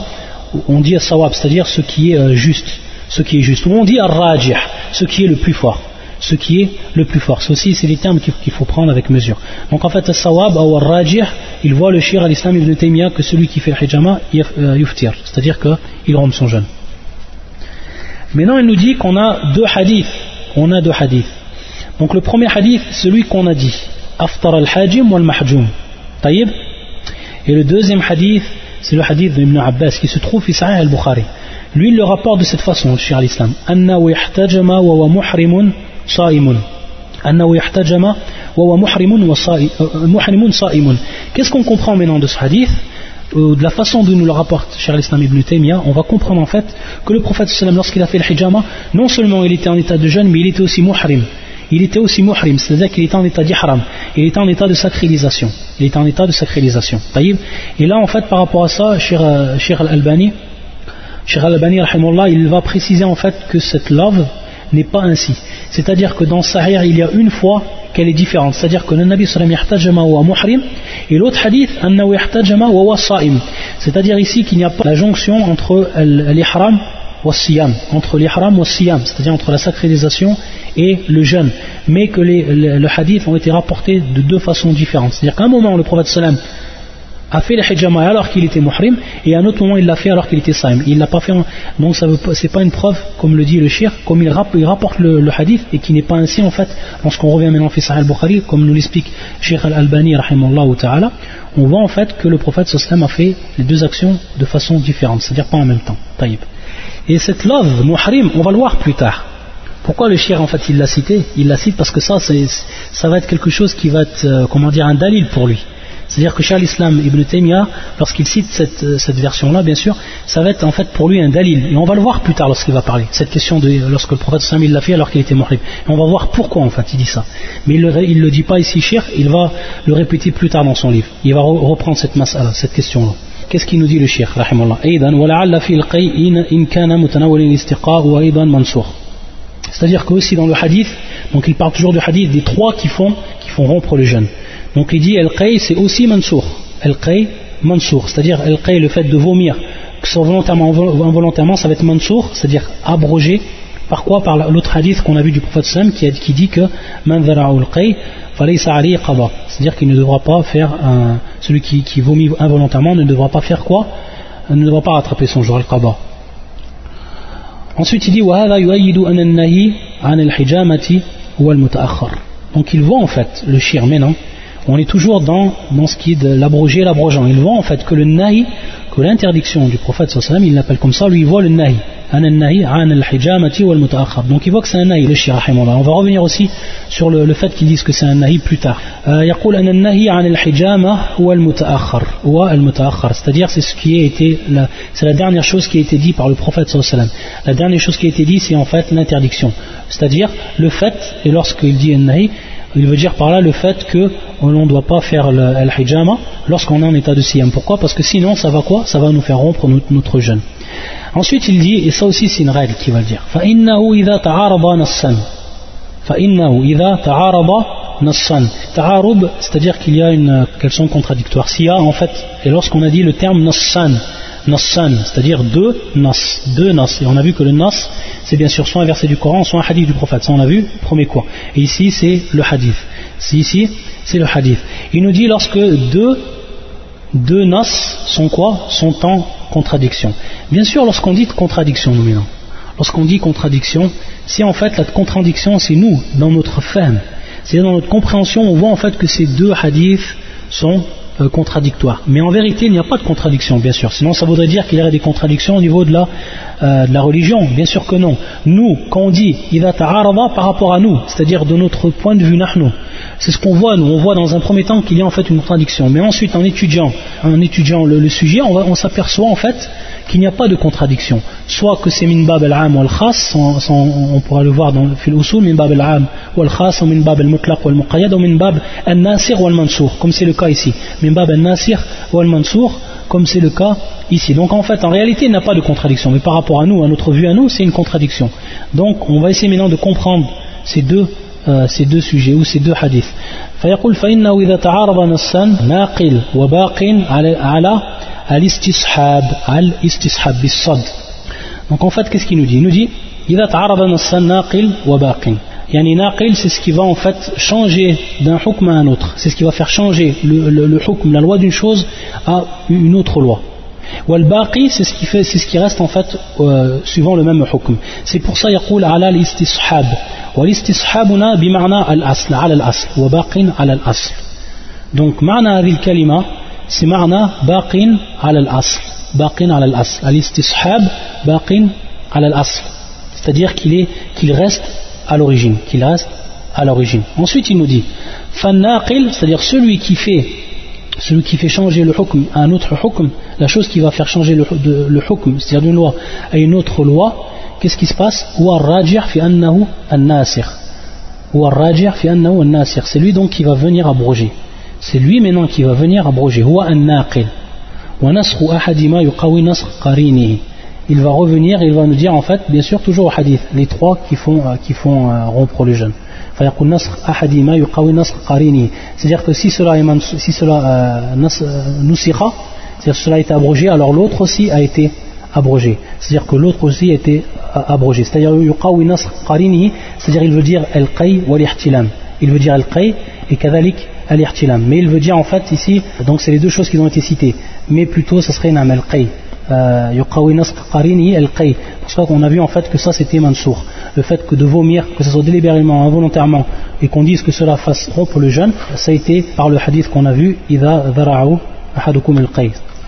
on dit as-sawab, c'est-à-dire ce qui est euh, juste, ce qui est juste. Ou on dit ar-rajih, ce qui est le plus fort ce qui est le plus fort. Ceci, c'est des termes qu'il faut prendre avec mesure. Donc en fait, as-sawab ou ar-rajih, il voit le shir à l'islam ibn Taymiyyah que celui qui fait le hijama, euh, yuftir, c'est-à-dire qu'il rompt son jeûne. Maintenant, il nous dit qu'on a deux hadiths. On a deux hadiths. Donc le premier hadith, celui qu'on a dit. Aftar al-Hajim wal Mahjoum. Taïb Et le deuxième hadith, c'est le hadith d'Ibn Abbas qui se trouve au al-Bukhari. Lui, il le rapporte de cette façon, Cheikh al-Islam. Annahu yahtajama wa wa muhrimun sa'imun. Annahu wa wa. Euh, Qu'est-ce qu'on comprend maintenant de ce hadith? Euh, de la façon dont nous le rapporte cher l'islam ibn Taymiyyah, on va comprendre en fait que le prophète lorsqu'il a fait le hijama, non seulement il était en état de jeûne, mais il était aussi muhrim il était aussi muhrim, c'est-à-dire qu'il était en état d'ihram, il était en état de sacralisation. Il était en état de sacralisation. Et là, en fait, par rapport à ça, Cheikh euh, Al-Albani, Cheikh Al-Albani, il va préciser en fait que cette love n'est pas ainsi. C'est-à-dire que dans Sahih, il y a une fois qu'elle est différente. C'est-à-dire que le Nabi sallam yahtajama wa muhrim et l'autre hadith anna yahtajama wa sa'im. C'est-à-dire ici qu'il n'y a pas la jonction entre l'ihram entre l'ihram siyam, c'est-à-dire entre la sacralisation et le jeûne, mais que les, le hadith ont été rapportés de deux façons différentes. C'est-à-dire qu'à un moment, le prophète sallam a fait le hijama alors qu'il était muhrim, et à un autre moment, il l'a fait alors qu'il était saim. Il l'a pas fait, donc ça c'est pas une preuve, comme le dit le shir, comme il, rapporte le, hadith, et qui n'est pas ainsi en fait, lorsqu'on revient maintenant Sahih al-Bukhari, comme nous l'explique Sheikh al-Albani, ta'ala, on voit en fait que le prophète sallam a fait les deux actions de façon différente, c'est-à-dire pas en même temps. Taïb. Et cette love, muhrim, on va le voir plus tard. Pourquoi le shir en fait il l'a cité? Il l'a cité parce que ça, ça va être quelque chose qui va être, euh, comment dire, un dalil pour lui. C'est-à-dire que Charles Islam Ibn Taymiyyah, lorsqu'il cite cette, euh, cette version-là, bien sûr, ça va être en fait pour lui un dalil. Et on va le voir plus tard lorsqu'il va parler. Cette question de lorsque le prophète Sam l'a fait alors qu'il était muhrim. Et on va voir pourquoi en fait il dit ça. Mais il ne le, dit pas ici shir, il va le répéter plus tard dans son livre. Il va reprendre cette question-là. Qu'est-ce qu'il nous dit le Cheikh C'est-à-dire qu'aussi dans le hadith, donc il parle toujours du hadith des trois qui font, qui font rompre le jeûne. Donc il dit Al-Qay c'est aussi Mansour. Al-Qay, Mansour. C'est-à-dire Al-Qay, le fait de vomir, que ce soit volontairement ou involontairement, ça va être Mansour, c'est-à-dire abrogé. Par quoi? Par l'autre hadith qu'on a vu du prophète Sam qui, dit que c'est-à-dire qu'il ne devra pas faire un, celui qui, qui, vomit involontairement ne devra pas faire quoi? Ne devra pas rattraper son jour al-qaba ensuite il dit donc il voit en fait le shir mais non. On est toujours dans, dans ce qui est de l'abroger l'abrogeant il voit en fait que le nahi que l'interdiction du prophète sallam, il l'appelle comme ça, lui il voit le nahi. Donc il voit que c'est un nahi, le shia On va revenir aussi sur le, fait qu'ils disent que c'est un nahi plus tard. Euh, C'est-à-dire c'est ce qui a été, c'est la dernière chose qui a été dit par le prophète sallam. La dernière chose qui a été dit c'est en fait l'interdiction. C'est-à-dire le fait, et lorsqu'il dit un nahi, il veut dire par là le fait que l'on ne doit pas faire le hijama lorsqu'on est en état de siyam. Pourquoi Parce que sinon, ça va quoi Ça va nous faire rompre notre, notre jeûne. Ensuite, il dit, et ça aussi c'est une règle qui va le dire, فَإِنَّهُ إِذَا تَعَارَضَ نَصًّا فَإِنَّهُ إِذَا تَعَارَضَ نَصًّا Ta'arub, c'est-à-dire qu'il y a une, qu'elles sont contradictoires. S'il y a en fait, et lorsqu'on a dit le terme nassan, nassan, c'est-à-dire deux nas, deux nas, et on a vu que le nas, c'est bien sûr soit un verset du Coran, soit un hadith du prophète. Ça, on a vu, premier quoi. Et ici, c'est le hadith. C'est ici, c'est le hadith. Il nous dit lorsque deux, deux nas sont quoi? Sont en contradiction. Bien sûr, lorsqu'on dit contradiction, nous maintenant, lorsqu'on dit contradiction, si en fait la contradiction, c'est nous, dans notre femme, c'est dans notre compréhension, on voit en fait que ces deux hadiths sont euh, contradictoires. Mais en vérité, il n'y a pas de contradiction, bien sûr. Sinon, ça voudrait dire qu'il y aurait des contradictions au niveau de la, euh, religion. Bien sûr que non. Nous, quand on dit « ida ta'arada » par rapport à nous, c'est-à-dire de notre point de vue nahnu, c'est ce qu'on voit, nous. On voit dans un premier temps qu'il y a en fait une contradiction. Mais ensuite, en étudiant, en étudiant le, sujet, on s'aperçoit en fait qu'il n'y a pas de contradiction. Soit que c'est min bab al-am ou al-khas, on pourra le voir dans le usul, min bab al-am ou al-khas, ou min bab al-mutlaq ou al-muqayyad, ou min bab al-nasir ou al-mansour, comme c'est le cas ici. Min bab al-nasir ou al-mansour, comme c'est le cas ici. Donc en fait, en réalité, il n'y a pas de contradiction, mais par rapport à nous, à notre vue à nous, c'est une contradiction. Donc on va essayer maintenant de comprendre ces deux, ces deux sujets ou ces deux hadiths. فيقول فإنه إذا تعارض نصان ناقل وباق على على الاستصحاب على الاستصحاب بالصد. Donc en fait, qu'est-ce qu'il nous dit Il nous dit إذا تعارض نصان ناقل وباق Yani naqil, c'est ce qui va en fait changer d'un hukm à un autre. C'est ce qui va faire changer le, le, le hukm, la loi d'une chose, à une autre loi. Wal baqi, c'est ce qui fait, c'est ce qui reste en fait euh, suivant le même hukm. C'est pour ça يقول على الاستصحاب. والاستسحاب هنا بمعنى الأصل على الأصل وباق على الأصل. Donc معنى هذه الكلمة c'est معنى باق على الأصل. باق على الأصل. الاستصحاب باق على الأصل. C'est-à-dire qu'il est qu'il reste à l'origine, qu'il reste à l'origine. Ensuite, il nous dit Fannaqil, c'est-à-dire celui qui fait celui qui fait changer le hukm à un autre hukm, la chose qui va faire changer le, hukm, c'est-à-dire d'une loi à une autre loi, qu'est-ce qui se passe? C'est lui donc qui va venir abroger. C'est lui maintenant qui va venir abroger. il va revenir il va nous dire en fait, bien sûr, toujours au hadith, les trois qui font, euh, qui font euh, rompre le jeûne. C'est-à-dire que si cela, si cela euh, cela a été abrogé, alors l'autre aussi a été abrogé. C'est-à-dire que l'autre aussi a été abrogé. C'est-à-dire c'est-à-dire il veut dire al-qay wa Il veut dire al-qay et kadalik al-ihtilam. Mais il veut dire en fait ici, donc c'est les deux choses qui ont été citées. Mais plutôt ce serait nam al-qay. Euh, parce qu'on a vu en fait que ça c'était mansour. Le fait que de vomir que ce soit délibérément involontairement et qu'on dise que cela fasse rompre le jeûne ça a été par le hadith qu'on a vu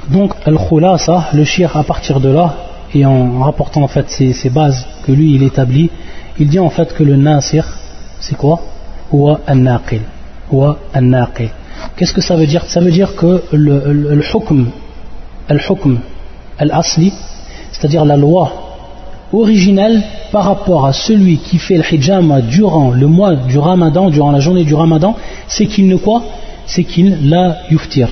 donc al-khulasa le shir à partir de là et en rapportant en fait ces, bases que lui il établit il dit en fait que le nasir c'est quoi? Qu'est-ce que ça veut dire? Ça veut dire que le, le, le hukm al-asli, c'est-à-dire la loi originelle par rapport à celui qui fait le hijama durant le mois du ramadan, durant la journée du ramadan, c'est qu'il ne quoi C'est qu'il la yuftir.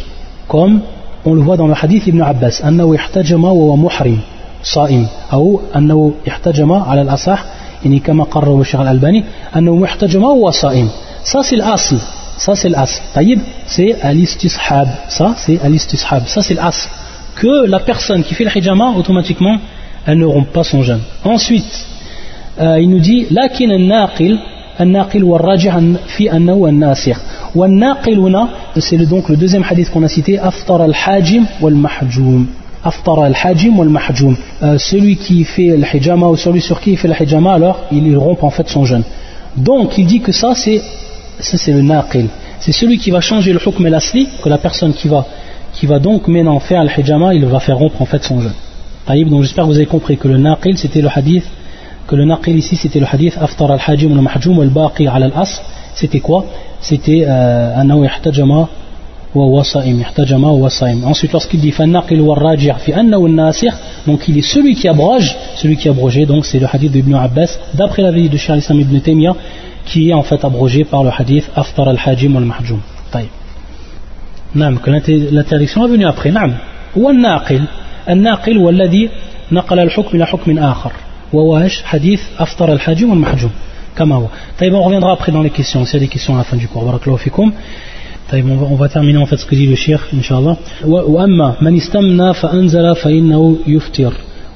Comme on le voit dans le hadith Ibn Abbas, أنه احتجم وهو محرم صائم أو أنه احتجم على الأصح يعني كما قرر الشيخ الألباني أنه محتجم وهو صائم ça c'est l'asl ça c'est l'asl طيب c'est al-istishab ça c'est al-istishab ça c'est l'asl que la personne qui fait le hijama, automatiquement, elle ne rompt pas son jeûne. Ensuite, euh, il nous dit Lakin al-naqil, naqil wa raji fi annahu al-nasir. Wa naqiluna, c'est donc le deuxième hadith qu'on a cité Aftar al-hajim wal-mahjoum. Aftar al-hajim wal-mahjoum. Euh, celui qui fait le hijama ou celui sur qui il fait le hijama, alors il rompt en fait son jeûne. Donc il dit que ça, c'est le naqil. C'est celui qui va changer le hukm al-asli, que la personne qui va qui va donc maintenant faire le hijama, il va faire rompre en fait son jeûne. Donc j'espère que vous avez compris que le naqil c'était le hadith, que le naqil ici c'était le hadith aftar al-hajim al mahjum al al as c'était quoi? C'était euh, annahu ihtajama wa wasaim, ihtajama wa wasaim. Ensuite lorsqu'il dit fannaqil wa raji' fi annahu al-nasir, donc il est celui qui abroge, celui qui a abrogé, donc c'est le hadith d'Ibn Abbas, d'après la vie de Cheikh Islam ibn Taymiyyah, qui est en fait abrogé par le hadith aftar al-hajim al mahjum. نعم l'interdiction est venue après نعم والناقل الناقل هو الذي نقل الحكم إلى حكم آخر وهو إيش حديث أفطر الحاجم والمحجوم كما هو طيب on reviendra après dans les questions s'il y a des questions à la fin du cours بارك الله فيكم طيب on va terminer en fait ce que dit le cheikh إن شاء الله وأما من استمنى فأنزل فإنه يفطر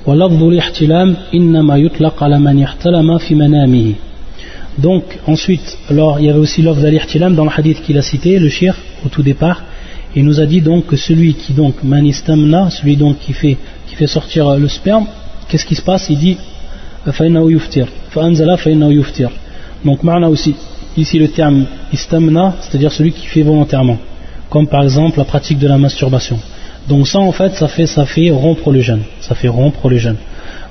ولفظ الاحتلام إنما يطلق على من احتلم في منامه Donc ensuite, alors il y avait aussi l'offre d'al-ihtilam dans le hadith qu'il a cité, le shir, au tout départ, il nous a dit donc que celui qui donc manistamna, celui donc qui fait, qui fait sortir le sperme, qu'est-ce qui se passe? Il dit donc marna aussi ici le terme istamna c'est-à-dire celui qui fait volontairement comme par exemple la pratique de la masturbation. Donc ça en fait ça fait ça fait rompre le jeûne ça fait rompre le jeûne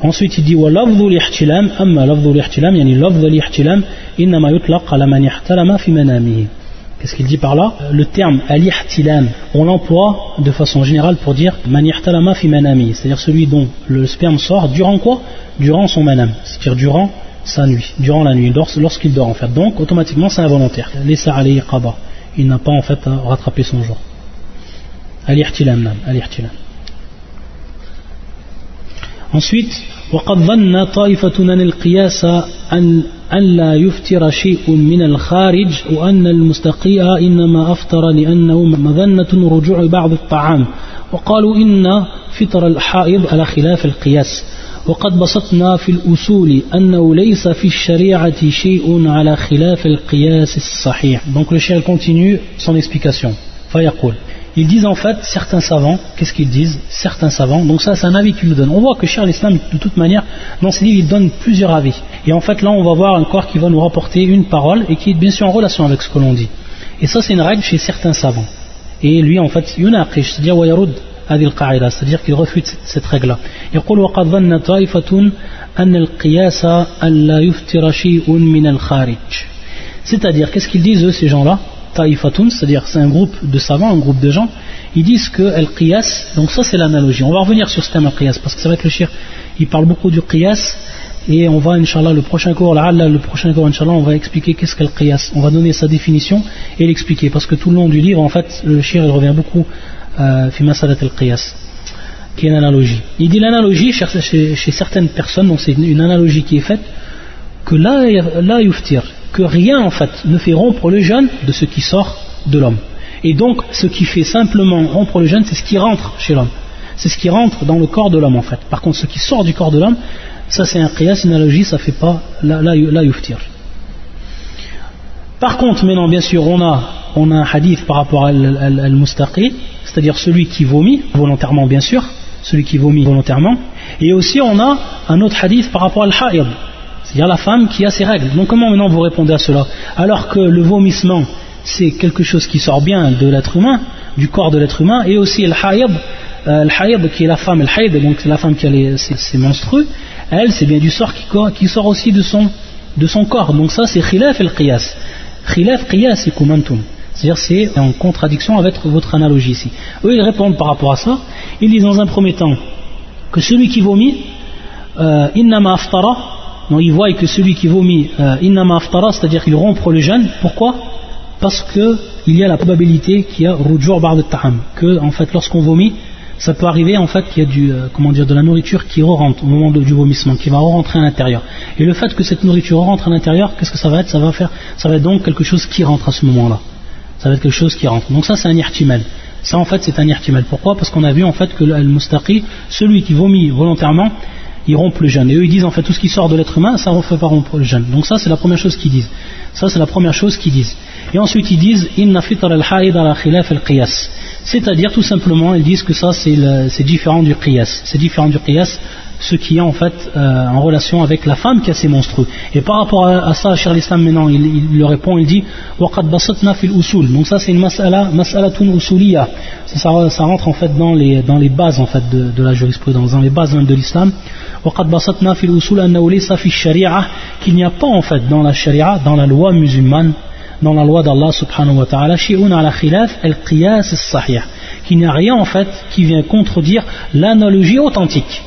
ensuite il dit lafdhu lihtilam amma lafdhu lihtilam yani lafdhu lihtilam inma yutlaq ala man ihtalama fi manamihi Qu'est-ce qu'il dit par là Le terme al-ihtilam, on l'emploie de façon générale pour dire manihtalama fi manami, c'est-à-dire celui dont le sperme sort durant quoi Durant son manam, c'est-à-dire durant sa nuit, durant la nuit, lorsqu'il dort en fait. Donc automatiquement c'est involontaire. Laissa alayhi qaba. Il n'a pas en fait à rattraper son jour. Al-ihtilam, al-ihtilam. Ensuite, وقد ظن طائفة أن القياس أن أن لا يفتر شيء من الخارج وأن المستقيء إنما أفطر لأنه مظنة رجوع بعض الطعام. وقالوا إن فطر الحائض على خلاف القياس. وقد بسطنا في الأصول أنه ليس في الشريعة شيء على خلاف القياس الصحيح. Donc le chien continue son explication. فيقول Ils disent en fait, certains savants, qu'est-ce qu'ils disent Certains savants, donc ça c'est un avis qu'ils nous donnent. On voit que Cheikh l'Islam, de toute manière, dans ses livres, il donne plusieurs avis. Et en fait là on va voir un corps qui va nous rapporter une parole et qui est bien sûr en relation avec ce que l'on dit. Et ça c'est une règle chez certains savants. Et lui en fait, yunaqish, c'est-à-dire wayarud adil qa'ida, c'est-à-dire qu'il refute cette règle-là. يقول وقد ظن طائفة أن القياس أن لا يفتر شيء من الخارج. C'est-à-dire, qu'est-ce qu'ils disent eux ces gens-là Ta'ifatun, c'est-à-dire c'est un groupe de savants, un groupe de gens, ils disent que al-qiyas, donc ça c'est l'analogie. On va revenir sur ce thème al-qiyas, parce que c'est vrai que le shir, il parle beaucoup du qiyas, et on va, inshallah, le prochain cours, le prochain cours, inshallah, on va expliquer qu'est-ce qu'est le. On va donner sa définition et l'expliquer, parce que tout le long du livre, en fait, le shir, il revient beaucoup, euh, fi masalat al-qiyas qui est une analogie. Il dit l'analogie chez, certaines personnes, donc c'est une analogie qui est faite, que là, là yuftir, que rien en fait ne fait rompre le jeûne de ce qui sort de l'homme. Et donc ce qui fait simplement rompre le jeûne, c'est ce qui rentre chez l'homme. C'est ce qui rentre dans le corps de l'homme en fait. Par contre, ce qui sort du corps de l'homme, ça c'est un qiyas, une analogie, ça fait pas la, yuftir. Par contre, maintenant, bien sûr, on a, on a un hadith par rapport à al-mustaqi, c'est-à-dire celui qui vomit, volontairement bien sûr, celui qui vomit volontairement, et aussi on a un autre hadith par rapport à al-ha'id, c'est-à-dire la femme qui a ses règles. Donc comment maintenant vous répondez à cela Alors que le vomissement, c'est quelque chose qui sort bien de l'être humain, du corps de l'être humain, et aussi le haïb, euh, qui est la femme, le haïb, donc c'est la femme qui a les, ses, elle c'est bien du sort qui, sort aussi de son, de son corps. Donc ça c'est khilaf el qiyas. Khilaf qiyas et kumantum. C'est-à-dire c'est en contradiction avec votre analogie ici. Eux ils répondent par rapport à ça. Ils disent dans un premier temps que celui qui vomit, euh, innama aftara, donc il voit que celui qui vomit euh, innama aftara, c'est-à-dire qu'il rompt le jeûne. Pourquoi? Parce qu'il y a la probabilité qu'il y a rujur bar de taham, que en fait lorsqu'on vomit, ça peut arriver en fait qu'il y a du, euh, comment dire, de la nourriture qui rentre au moment du vomissement, qui va rentrer à l'intérieur. Et le fait que cette nourriture rentre à l'intérieur, qu'est-ce que ça va être? Ça va faire, ça va être donc quelque chose qui rentre à ce moment-là. Ça va être quelque chose qui rentre. Donc ça c'est un irtimel. Ça en fait c'est un irtimel. Pourquoi? Parce qu'on a vu en fait que le mustaqi, celui qui vomit volontairement, ils rompent le jeûne. Et eux, ils disent en fait tout ce qui sort de l'être humain, ça ne fait pas rompre le jeûne. Donc ça, c'est la première chose qu'ils disent. Ça, c'est la première chose qu'ils disent. Et ensuite, ils disent khilaf. C'est-à-dire, tout simplement, ils disent que ça, c'est différent du qiyas. C'est différent du qiyas ce qui est en fait euh, en relation avec la femme qui a ces monstrueux. Et par rapport à, ça, Charles l'Islam maintenant, il, le répond, il dit Waqad basatna fil usul. Donc ça c'est une mas'ala, mas'alatun usuliya. Ça, ça, ça, rentre en fait dans les, dans les bases en fait de, la jurisprudence, dans les bases même de l'islam. Waqad basatna fil usul fi qu'il n'y a pas en fait dans la sharia, dans la loi musulmane, dans la loi d'Allah subhanahu wa ta'ala, shi'un ala khilaf al-qiyas. Qu'il n'y a rien en fait qui vient contredire l'analogie authentique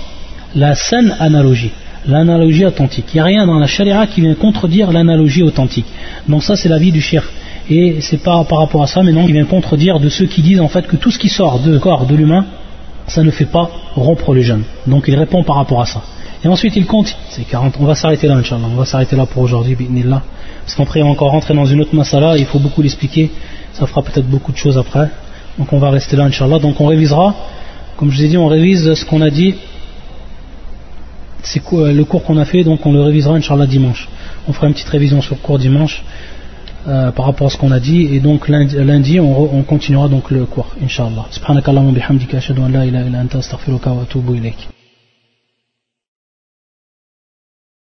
la saine analogie, l'analogie authentique. Il n'y a rien dans la charia qui vient contredire l'analogie authentique. Donc ça c'est l'avis du shir. Et c'est pas par rapport à ça maintenant qui vient contredire de ceux qui disent en fait que tout ce qui sort du corps de l'humain, ça ne fait pas rompre les jeunes. Donc il répond par rapport à ça. Et ensuite il compte, c'est 40, on va s'arrêter là Inch'Allah, on va s'arrêter là pour aujourd'hui, là. Parce qu'après on va encore rentrer dans une autre masala, il faut beaucoup l'expliquer, ça fera peut-être beaucoup de choses après. Donc on va rester là Inch'Allah, donc on révisera, comme je vous ai dit, on révise ce qu'on a dit c'est le cours qu'on a fait, donc on le révisera Inch'Allah dimanche. On fera une petite révision sur le cours dimanche euh, par rapport à ce qu'on a dit, et donc lundi, on, on, continuera donc le cours, Inch'Allah. La ilaha wa.